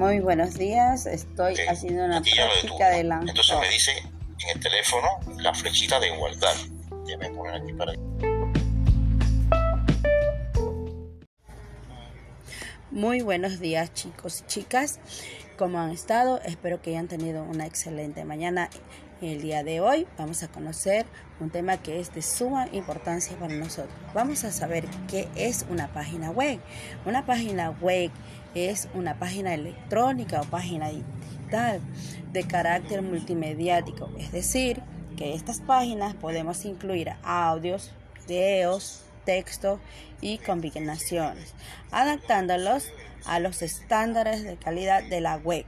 Muy buenos días, estoy haciendo una aquí ya práctica de ¿no? Entonces me dice en el teléfono la flechita de igualdad. Déjame poner aquí para Muy buenos días chicos y chicas, ¿cómo han estado? Espero que hayan tenido una excelente mañana. El día de hoy vamos a conocer un tema que es de suma importancia para nosotros. Vamos a saber qué es una página web. Una página web es una página electrónica o página digital de carácter multimediático, es decir, que estas páginas podemos incluir audios, videos, texto y combinaciones, adaptándolos a los estándares de calidad de la web.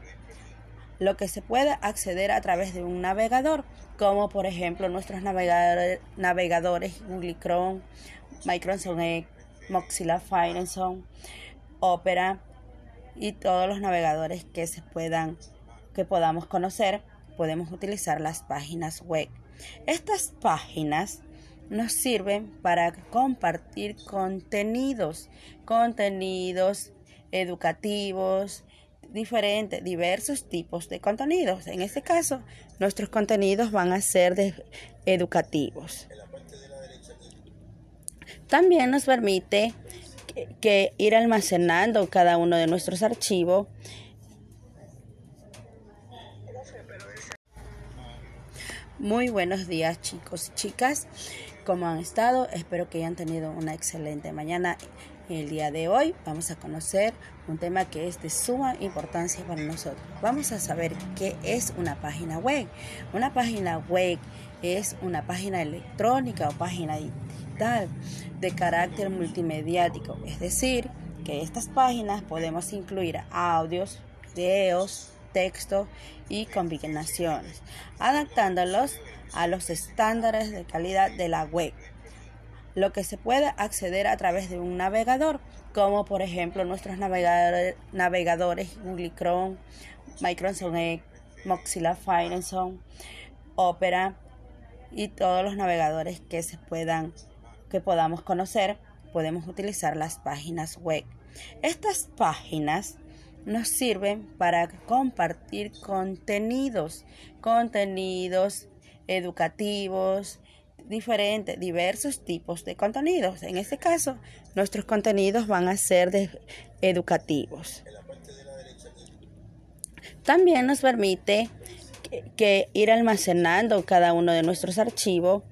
Lo que se puede acceder a través de un navegador, como por ejemplo nuestros navegadores, navegadores Google Chrome, Microsoft Edge, Mozilla Firefox, Opera y todos los navegadores que se puedan que podamos conocer, podemos utilizar las páginas web. Estas páginas nos sirven para compartir contenidos, contenidos educativos, diferentes, diversos tipos de contenidos. En este caso, nuestros contenidos van a ser de educativos. También nos permite que, que ir almacenando cada uno de nuestros archivos Muy buenos días chicos y chicas, ¿cómo han estado? Espero que hayan tenido una excelente mañana. El día de hoy vamos a conocer un tema que es de suma importancia para nosotros. Vamos a saber qué es una página web. Una página web es una página electrónica o página digital de carácter multimediático, es decir, que estas páginas podemos incluir audios, videos, texto y combinaciones, adaptándolos a los estándares de calidad de la web. Lo que se puede acceder a través de un navegador, como por ejemplo nuestros navegadores, navegadores Google Chrome, Microsoft Edge, Mozilla Firefox, Opera y todos los navegadores que se puedan que podamos conocer, podemos utilizar las páginas web. Estas páginas nos sirven para compartir contenidos, contenidos educativos, diferentes, diversos tipos de contenidos. En este caso, nuestros contenidos van a ser de educativos. También nos permite que, que ir almacenando cada uno de nuestros archivos